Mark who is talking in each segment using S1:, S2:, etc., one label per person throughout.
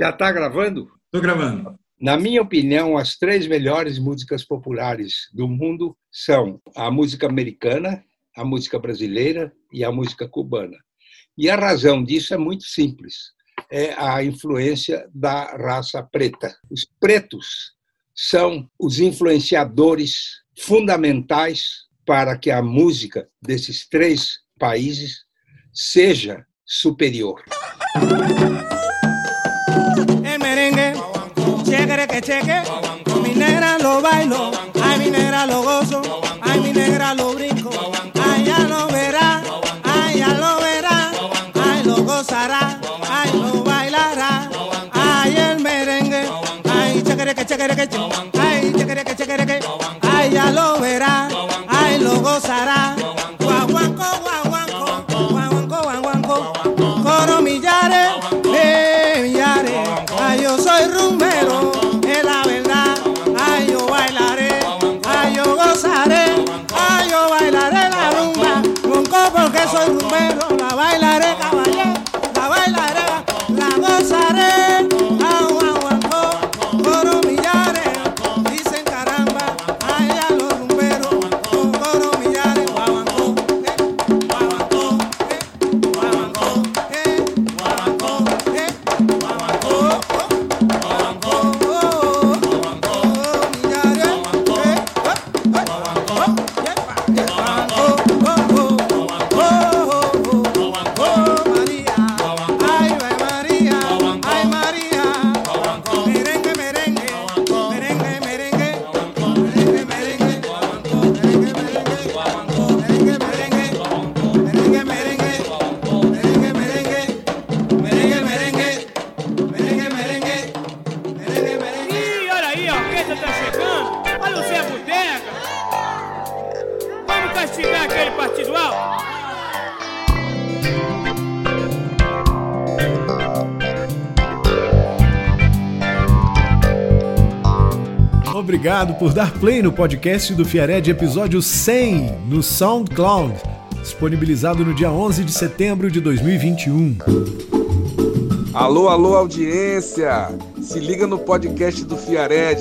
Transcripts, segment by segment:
S1: Já está gravando?
S2: Estou gravando.
S1: Na minha opinião, as três melhores músicas populares do mundo são a música americana, a música brasileira e a música cubana. E a razão disso é muito simples: é a influência da raça preta. Os pretos são os influenciadores fundamentais para que a música desses três países seja superior.
S3: Cheque que
S4: Obrigado por dar play no podcast do Fiared episódio 100 no SoundCloud, disponibilizado no dia 11 de setembro de 2021.
S5: Alô, alô, audiência! Se liga no podcast do Fiared.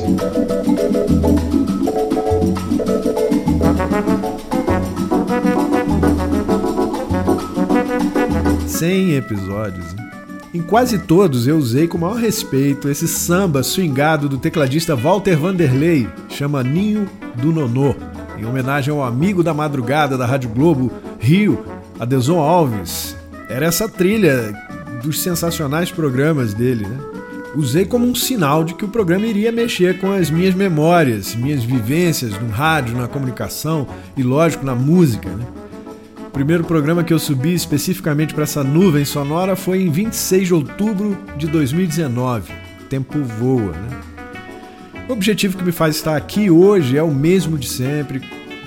S4: 100 episódios. hein? Em quase todos eu usei com maior respeito esse samba swingado do tecladista Walter Vanderlei, chama Ninho do Nonô, em homenagem ao amigo da madrugada da Rádio Globo, Rio, Adeson Alves. Era essa trilha dos sensacionais programas dele, né? Usei como um sinal de que o programa iria mexer com as minhas memórias, minhas vivências no rádio, na comunicação e, lógico, na música, né? O primeiro programa que eu subi especificamente para essa nuvem sonora foi em 26 de outubro de 2019. O tempo voa, né? O objetivo que me faz estar aqui hoje é o mesmo de sempre.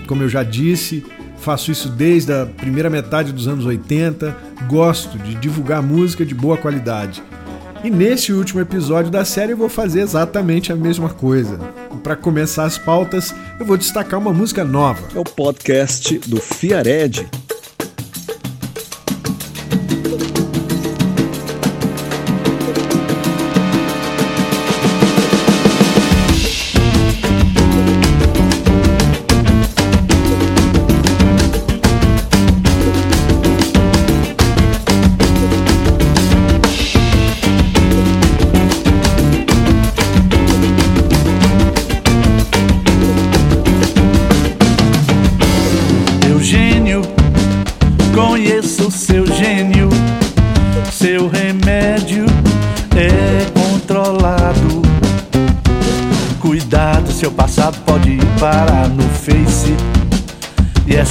S4: Como eu já disse, faço isso desde a primeira metade dos anos 80. Gosto de divulgar música de boa qualidade. E nesse último episódio da série eu vou fazer exatamente a mesma coisa. Para começar as pautas, eu vou destacar uma música nova.
S6: É o podcast do Fiared.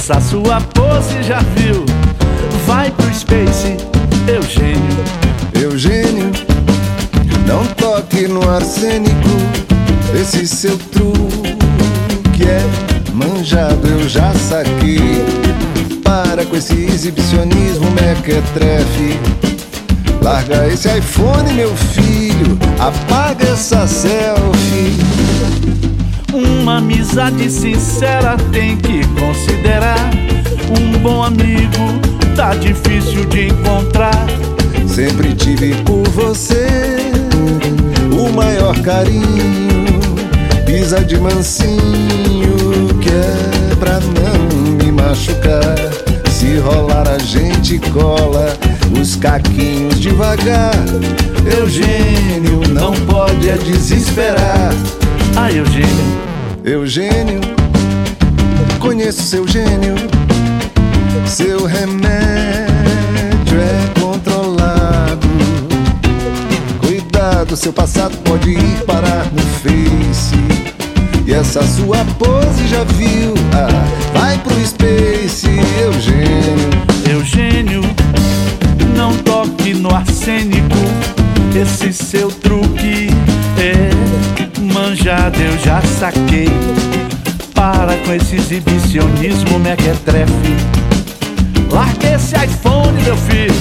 S7: Essa sua pose já viu? Vai pro Space, Eugênio.
S8: Eugênio, não toque no arsênico. Esse seu truque é manjado, eu já saquei. Para com esse exibicionismo mequetrefe. Larga esse iPhone, meu filho. Apaga essa selfie.
S7: Uma amizade sincera tem que considerar. Um bom amigo tá difícil de encontrar.
S8: Sempre tive por você. carinho, pisa de mansinho, que é pra não me machucar. Se rolar a gente cola os caquinhos devagar. Eugênio não pode é desesperar.
S7: Ai, Eugênio,
S8: Eugênio, conheço seu gênio. Seu remédio é controlado. Cuidado, seu passado pode ir parar no Face. E essa sua pose já viu? Ah, vai pro Space, Eugênio.
S7: Eugênio, não toque no arsênico. Esse já saquei. Para com esse exibicionismo mequetrefe. Largue esse iPhone, meu filho.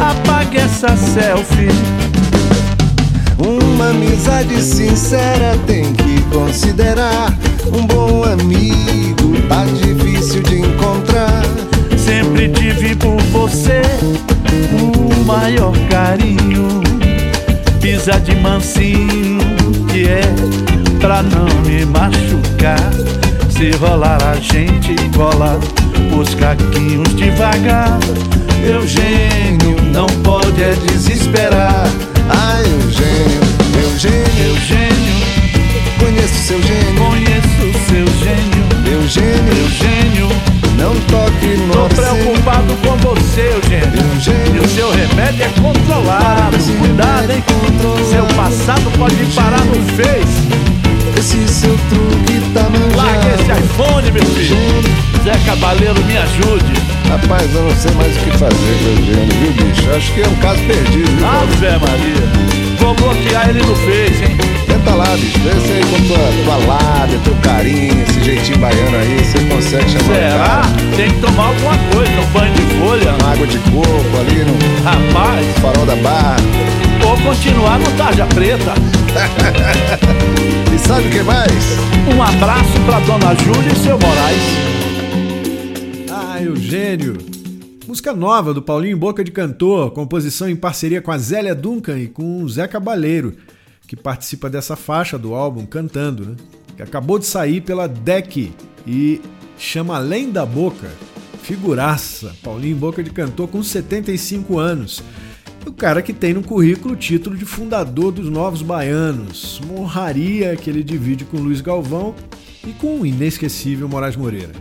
S7: Apague essa selfie.
S8: Uma amizade sincera tem que considerar. Um bom amigo tá difícil de encontrar.
S7: Sempre tive por você o maior carinho. Pisa de mansinho, que é pra não me machucar. Se rolar a gente cola os caquinhos devagar. Eugênio não pode é desesperar.
S8: Ah, Eugênio, Eugênio,
S7: Eugênio,
S8: conheço seu gênio.
S7: conheço seu gênio.
S8: Eugênio,
S7: Eugênio,
S8: não toque no
S7: tô preocupado com você, Eugênio. E
S8: Eugênio,
S7: o seu remédio é controlado. Cuidado, hein? Seu passado pode parar no Face.
S8: Esse seu truque tá
S7: Larga esse
S8: manjado.
S7: iPhone, meu filho. Zé Cabaleiro, me ajude.
S8: Rapaz, eu não sei mais o que fazer com o Eugênio, viu, bicho? Acho que é um caso perdido, viu?
S7: Ave Maria. Vou bloquear ele no Face, hein?
S8: Tenta lá, bicho. Vê se aí com tua, tua lábia, teu carinho, esse jeitinho baiano aí, você consegue chamar
S7: Será? Tem que tomar alguma coisa, um banho de folha.
S8: Uma água de coco ali no
S7: Rapaz,
S8: farol da barra.
S7: ou continuar no Tarja Preta.
S8: E sabe o que mais?
S7: Um abraço pra Dona Júlia e seu Moraes.
S4: Ah, Eugênio. Música nova do Paulinho Boca de Cantor, composição em parceria com a Zélia Duncan e com o Zé Cabaleiro, que participa dessa faixa do álbum Cantando, né? Que acabou de sair pela Deck e chama Além da Boca. Figuraça, Paulinho Boca de Cantor com 75 anos. O cara que tem no currículo o título de fundador dos Novos Baianos, uma honraria que ele divide com Luiz Galvão e com o inesquecível Moraes Moreira.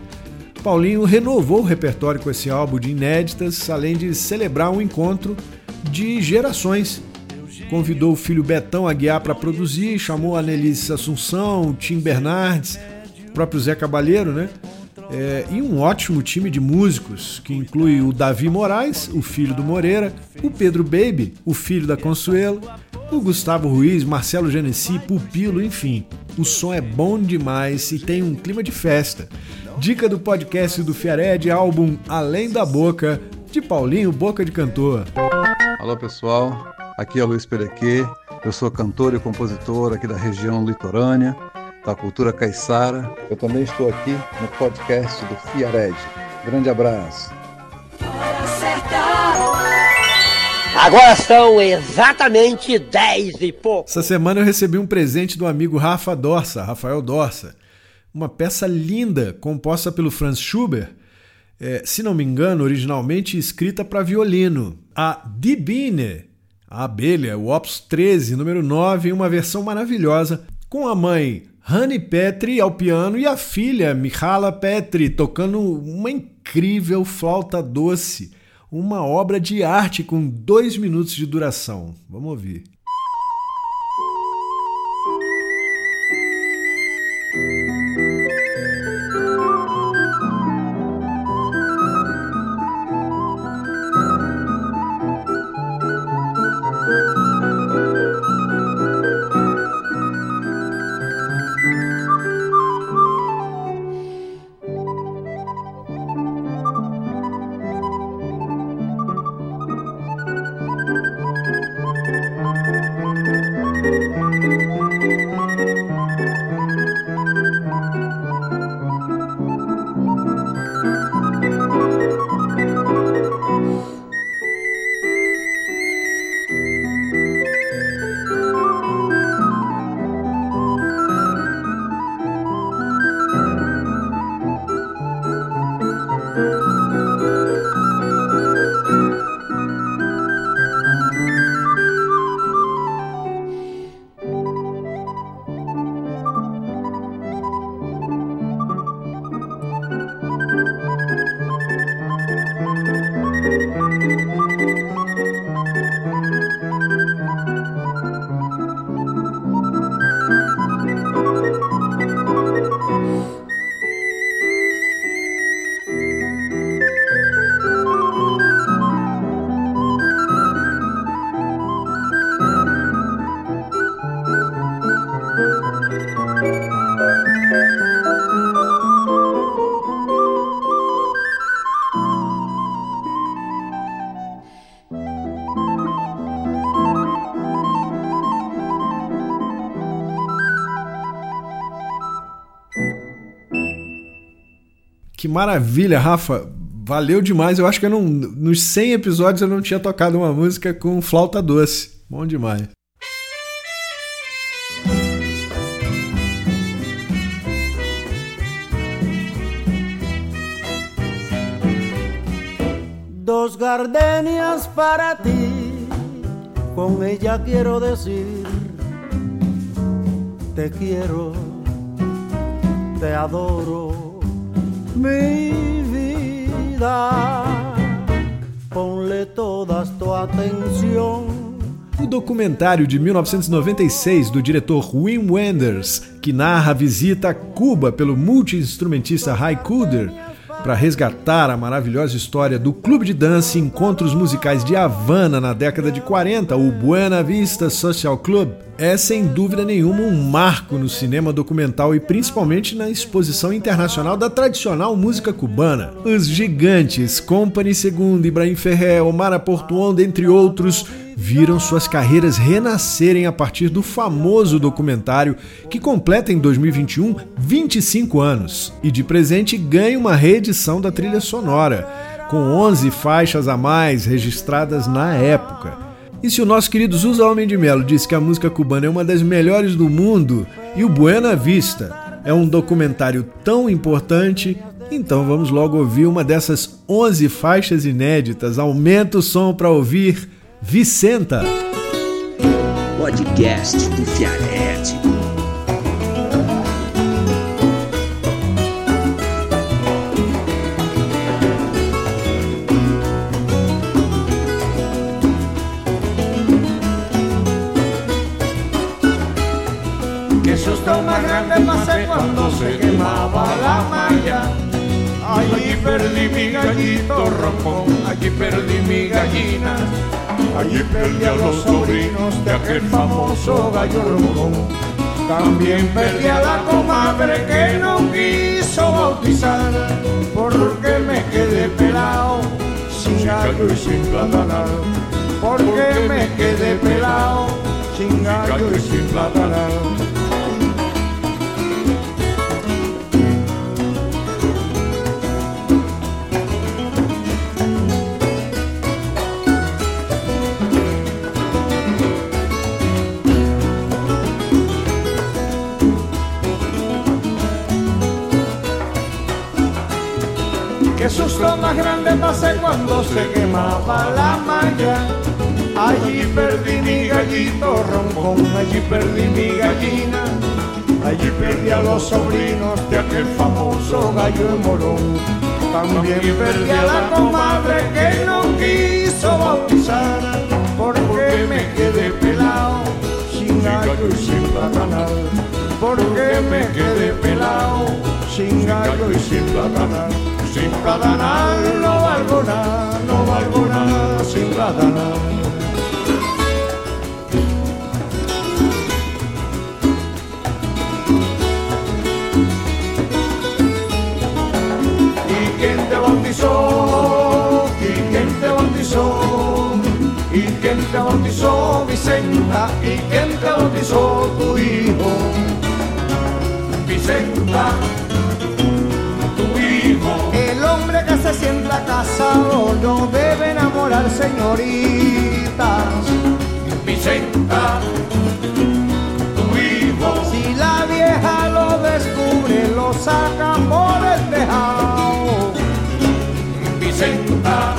S4: Paulinho renovou o repertório com esse álbum de inéditas, além de celebrar um encontro de gerações. Convidou o filho Betão a guiar para produzir, chamou a Nelise Assunção, Tim Bernardes, o próprio Zé Cabaleiro, né? É, e um ótimo time de músicos, que inclui o Davi Moraes, o filho do Moreira, o Pedro Baby, o filho da Consuelo, o Gustavo Ruiz, Marcelo Genesi, Pupilo, enfim. O som é bom demais e tem um clima de festa. Dica do podcast do Fiared, álbum Além da Boca, de Paulinho Boca de Cantor.
S2: Alô pessoal, aqui é o Luiz Perequê, eu sou cantor e compositor aqui da região litorânea, da cultura caiçara. Eu também estou aqui no podcast do Fiared. Grande abraço.
S9: Agora são exatamente 10 e pouco.
S4: Essa semana eu recebi um presente do amigo Rafa Dorsa, Rafael Dorsa. Uma peça linda, composta pelo Franz Schubert, é, se não me engano, originalmente escrita para violino. A Die Biene, a abelha, o Opus 13, número 9, em uma versão maravilhosa, com a mãe Honey Petri ao piano e a filha Michala Petri tocando uma incrível flauta doce. Uma obra de arte com dois minutos de duração. Vamos ouvir. Maravilha, Rafa. Valeu demais. Eu acho que eu não, nos 100 episódios eu não tinha tocado uma música com flauta doce. Bom demais.
S10: Dos gardenias para ti, con ella quiero decir, te quiero, te adoro, mi vida, ponle todas tu.
S4: O documentário de 1996 do diretor Wim Wenders, que narra a visita a Cuba pelo multi-instrumentista Ray Cooder, para resgatar a maravilhosa história do clube de dança e encontros musicais de Havana na década de 40, o Buena Vista Social Club, é sem dúvida nenhuma um marco no cinema documental e principalmente na exposição internacional da tradicional música cubana. Os gigantes Company II, Ibrahim Ferrer, Omar Portuon, dentre outros, viram suas carreiras renascerem a partir do famoso documentário que completa em 2021 25 anos e de presente ganha uma reedição da trilha sonora, com 11 faixas a mais registradas na época. E se o nosso querido Zusa Homem de Melo disse que a música cubana é uma das melhores do mundo e o Buena Vista é um documentário tão importante, então vamos logo ouvir uma dessas 11 faixas inéditas. Aumenta o som para ouvir Vicenta.
S11: Podcast do Fiarete.
S10: Que susto más grande pasé cuando se quemaba la malla. Allí perdí mi gallito rojo, allí perdí mi gallina. Allí perdí a los sobrinos de aquel famoso gallo rojo. También perdí a la comadre que no quiso bautizar, porque me quedé pelado, sin gallo y sin platanar. Porque me quedé pelado, sin gallo y sin platanar. Grande pasé cuando se quemaba la malla. Allí perdí mi gallito roncón, allí perdí mi gallina. Allí perdí a los sobrinos de aquel famoso gallo de morón. También perdí a la comadre que no quiso bautizar, porque me quedé pelado, sin gallo y sin platanal. Porque me quedé pelado, sin gallo y sin platanal. Sin platanal no valgo nada, no valgo nada sin platanal. ¿Y quién te bautizó? ¿Y quién te bautizó? ¿Y quién te bautizó, Vicenta? ¿Y quién te bautizó tu hijo? Vicenta, casado no debe enamorar señoritas. Vicenta, tu hijo. Si la vieja lo descubre, lo saca por el tejado. Vicenta,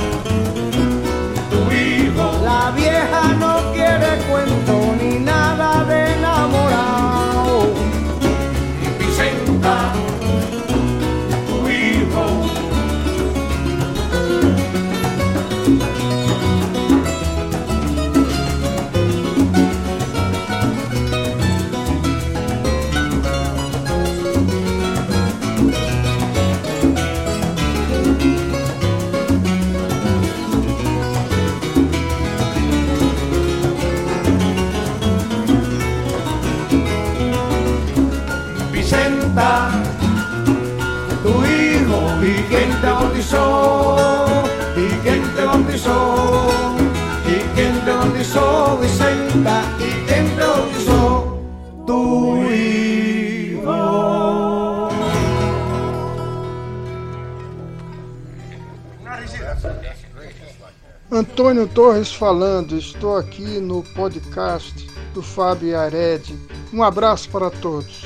S12: Antônio Torres falando, estou aqui no podcast do Fábio Ared. Um abraço para todos.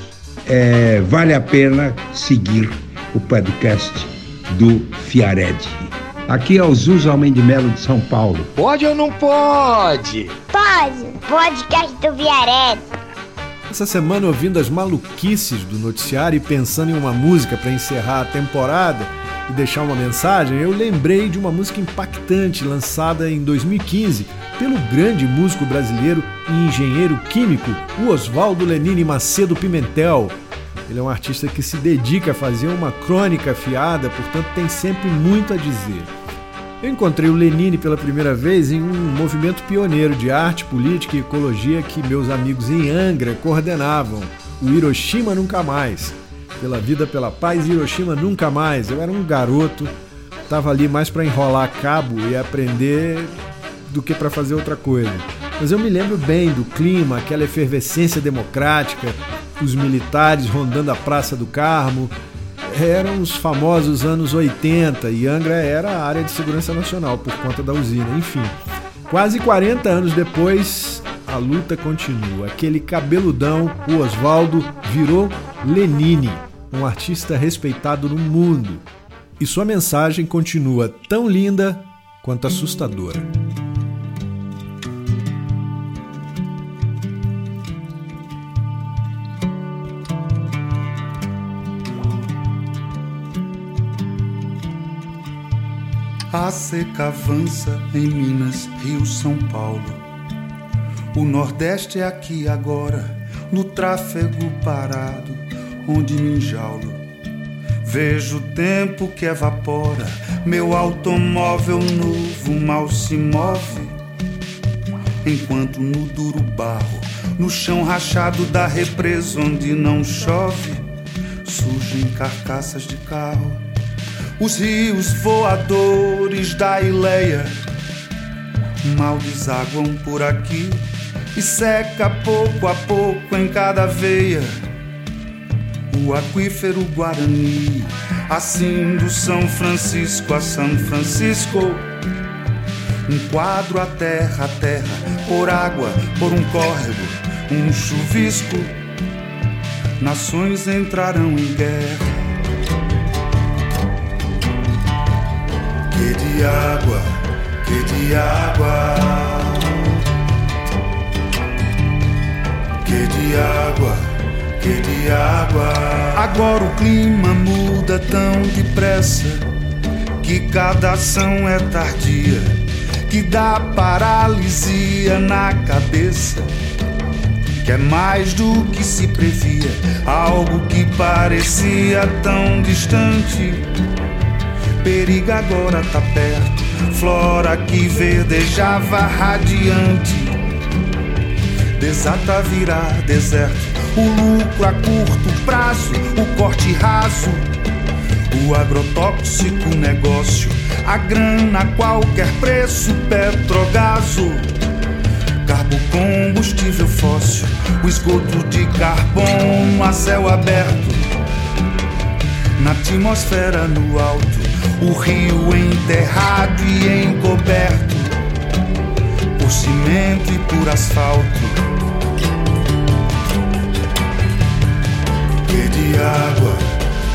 S1: É, vale a pena seguir o podcast do Fiared. Aqui é o Zuzo Almeida de Melo de São Paulo.
S9: Pode ou não pode?
S13: Pode. Podcast do Fiared.
S4: Essa semana, ouvindo as maluquices do noticiário e pensando em uma música para encerrar a temporada e deixar uma mensagem, eu lembrei de uma música impactante lançada em 2015 pelo grande músico brasileiro e engenheiro químico Oswaldo Lenine Macedo Pimentel. Ele é um artista que se dedica a fazer uma crônica afiada, portanto tem sempre muito a dizer. Eu encontrei o Lenine pela primeira vez em um movimento pioneiro de arte, política e ecologia que meus amigos em Angra coordenavam, o Hiroshima Nunca Mais. Pela vida, pela paz, Hiroshima Nunca Mais. Eu era um garoto, estava ali mais para enrolar cabo e aprender do que para fazer outra coisa. Mas eu me lembro bem do clima, aquela efervescência democrática, os militares rondando a Praça do Carmo, eram os famosos anos 80 e Angra era a área de segurança nacional por conta da usina. Enfim, quase 40 anos depois, a luta continua. Aquele cabeludão, o Oswaldo, virou Lenine, um artista respeitado no mundo. E sua mensagem continua tão linda quanto assustadora.
S14: A seca avança em Minas, Rio, São Paulo. O Nordeste é aqui agora, no tráfego parado, onde me enjaulo. Vejo o tempo que evapora, meu automóvel novo mal se move. Enquanto no duro barro, no chão rachado da represa onde não chove, surgem carcaças de carro os rios voadores da Ileia mal desaguam por aqui e seca pouco a pouco em cada veia o aquífero Guarani, assim do São Francisco a São Francisco. Um quadro a terra a terra, por água, por um córrego, um chuvisco. Nações entrarão em guerra Que de água, que de água. De água. Agora o clima muda tão depressa que cada ação é tardia, que dá paralisia na cabeça. Que é mais do que se previa, algo que parecia tão distante periga agora tá perto. Flora que verdejava radiante, desata virar deserto. O lucro a curto prazo, o corte raso, o agrotóxico negócio, a grana a qualquer preço, petrogaso. Carbo combustível fóssil, o esgoto de carbono a céu aberto, na atmosfera no alto o rio enterrado e encoberto por cimento e por asfalto. De água,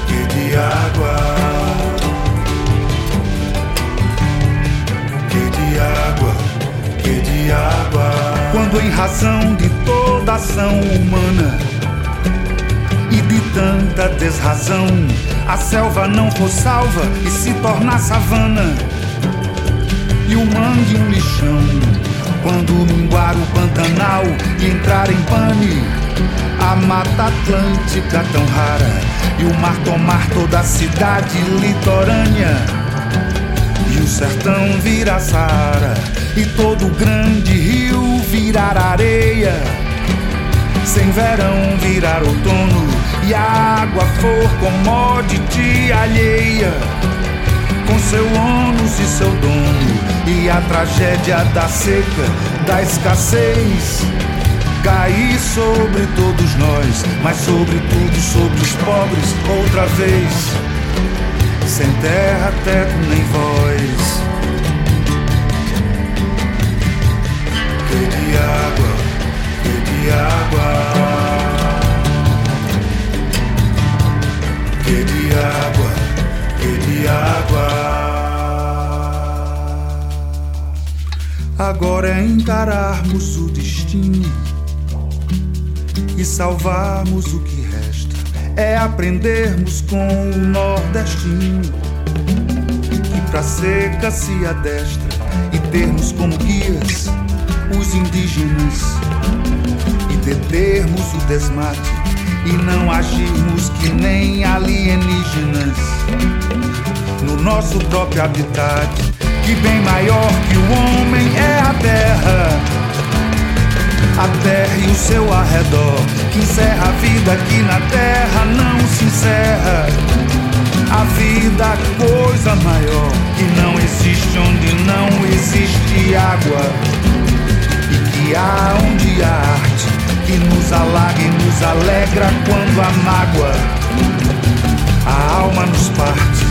S14: que de água. Que de água, que de água. Quando em razão de toda ação humana e de tanta desrazão a selva não for salva e se tornar savana. E o mangue um lixão. Quando minguar o Pantanal e entrar em pane, a Mata Atlântica tão rara e o mar tomar toda a cidade litorânea. E o sertão virar Saara e todo o grande rio virar areia. Sem verão virar outono e a água for commodity alheia, com seu ônus e seu dono, e a tragédia da seca, da escassez, cair sobre todos nós, mas sobretudo sobre os pobres, outra vez, sem terra, teto nem voz. água, que de água. Que de água, de água. Agora é encararmos o destino e salvarmos o que resta. É aprendermos com o nordestino que pra seca se adestra e termos como guias os indígenas e determos o desmate e não agirmos que nem alienígenas no nosso próprio habitat, que bem maior que o homem é a terra. A terra e o seu arredor, que encerra a vida aqui na terra, não se encerra. A vida, coisa maior, que não existe onde não existe água. E que há onde há arte, que nos alaga e nos alegra quando a mágoa, a alma nos parte,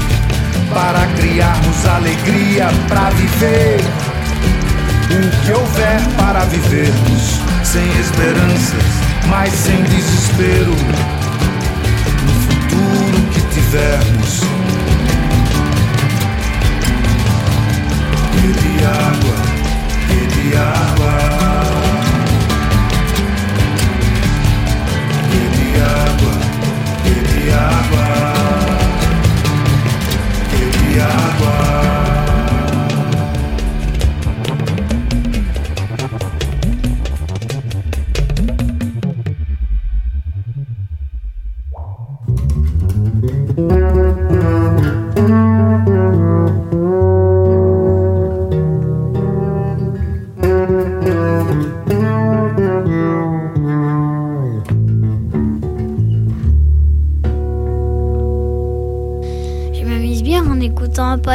S14: para criarmos alegria para viver. O que houver para vivermos, sem esperanças, mas sem desespero. No futuro que tivermos,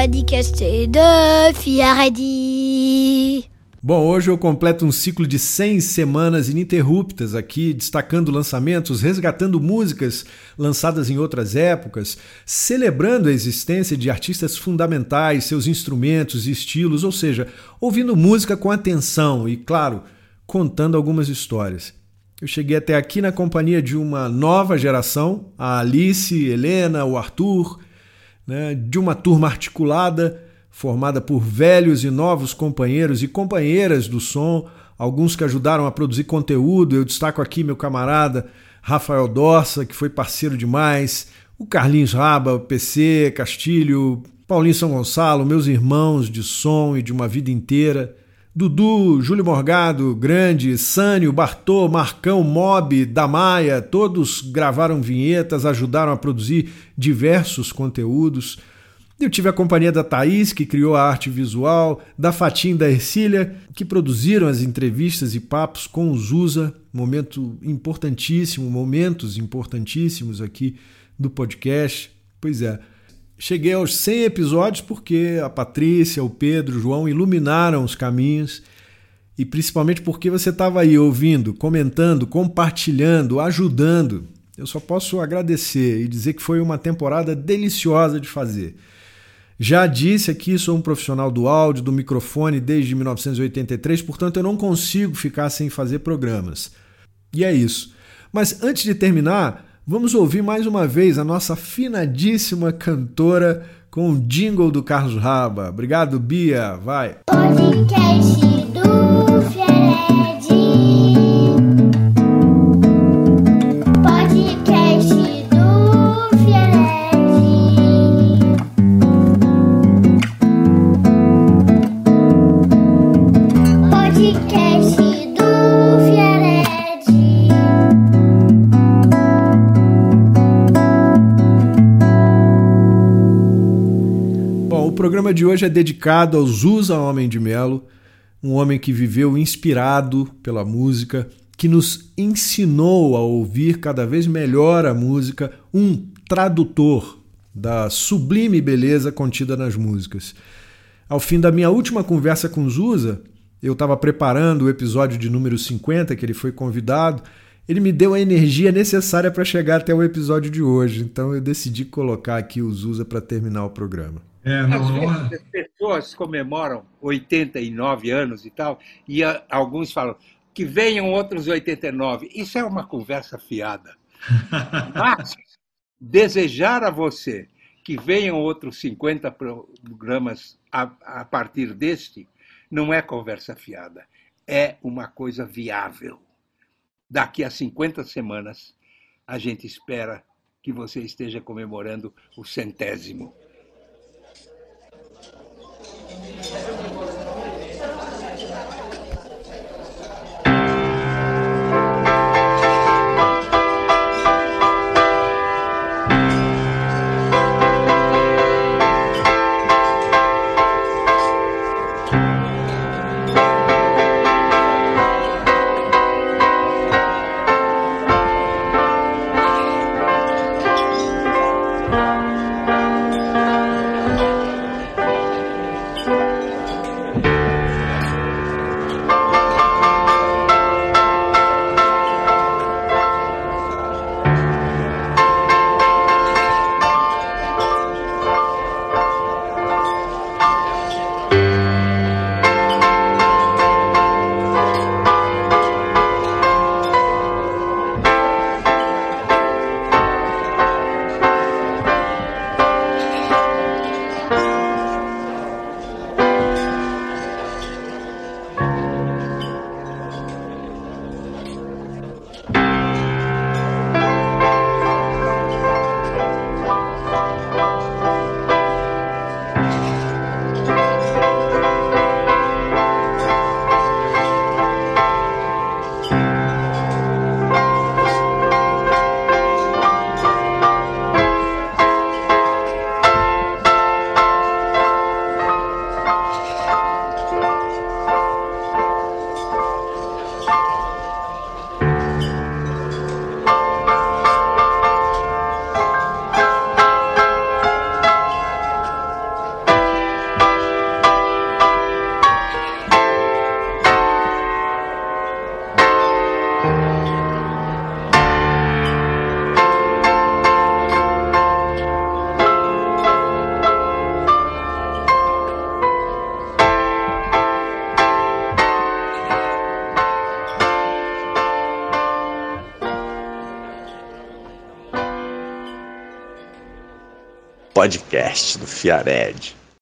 S13: podcast.
S4: Bom, hoje eu completo um ciclo de 100 semanas ininterruptas aqui, destacando lançamentos, resgatando músicas lançadas em outras épocas, celebrando a existência de artistas fundamentais, seus instrumentos e estilos, ou seja, ouvindo música com atenção e, claro, contando algumas histórias. Eu cheguei até aqui na companhia de uma nova geração, a Alice, Helena, o Arthur, né, de uma turma articulada formada por velhos e novos companheiros e companheiras do som, alguns que ajudaram a produzir conteúdo. Eu destaco aqui meu camarada Rafael Dorsa, que foi parceiro demais, o Carlinhos Raba, PC, Castilho, Paulinho São Gonçalo, meus irmãos de som e de uma vida inteira. Dudu, Júlio Morgado, Grande, Sânio, Bartô, Marcão, Mob, Damaia, todos gravaram vinhetas, ajudaram a produzir diversos conteúdos. Eu tive a companhia da Thaís, que criou a arte visual, da Fatim da Ercília, que produziram as entrevistas e papos com o Zusa, momento importantíssimo, momentos importantíssimos aqui do podcast. Pois é, cheguei aos 100 episódios porque a Patrícia, o Pedro, o João iluminaram os caminhos e principalmente porque você estava aí ouvindo, comentando, compartilhando, ajudando. Eu só posso agradecer e dizer que foi uma temporada deliciosa de fazer. Já disse aqui, sou um profissional do áudio, do microfone desde 1983, portanto eu não consigo ficar sem fazer programas. E é isso. Mas antes de terminar, vamos ouvir mais uma vez a nossa finadíssima cantora com o jingle do Carlos Raba. Obrigado, Bia. Vai.
S13: Podcast do Fiered.
S4: De hoje é dedicado ao Zusa Homem de Melo, um homem que viveu inspirado pela música, que nos ensinou a ouvir cada vez melhor a música, um tradutor da sublime beleza contida nas músicas. Ao fim da minha última conversa com Zusa, eu estava preparando o episódio de número 50, que ele foi convidado, ele me deu a energia necessária para chegar até o episódio de hoje, então eu decidi colocar aqui o Zusa para terminar o programa.
S1: É, Às vezes as pessoas comemoram 89 anos e tal, e a- alguns falam: que venham outros 89. Isso é uma conversa fiada. Mas desejar a você que venham outros 50 programas a, a partir deste não é conversa fiada, é uma coisa viável. Daqui a 50 semanas, a gente espera que você esteja comemorando o centésimo.
S15: Podcast do Fiared.